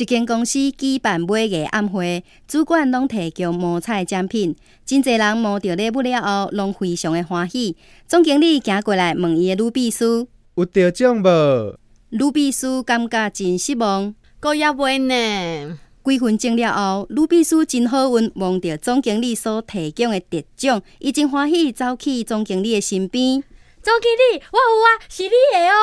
一间公司举办每月暗会，主管拢提供摸彩奖品，真侪人摸到礼物了后，拢非常的欢喜。总经理行过来问伊的女秘书：有得奖无？女秘书感觉真失望，够也未呢。几分钟了后，女秘书真好运，望到总经理所提供的特奖，伊真欢喜，走去总经理的身边。总经理，我有啊，是你的哦。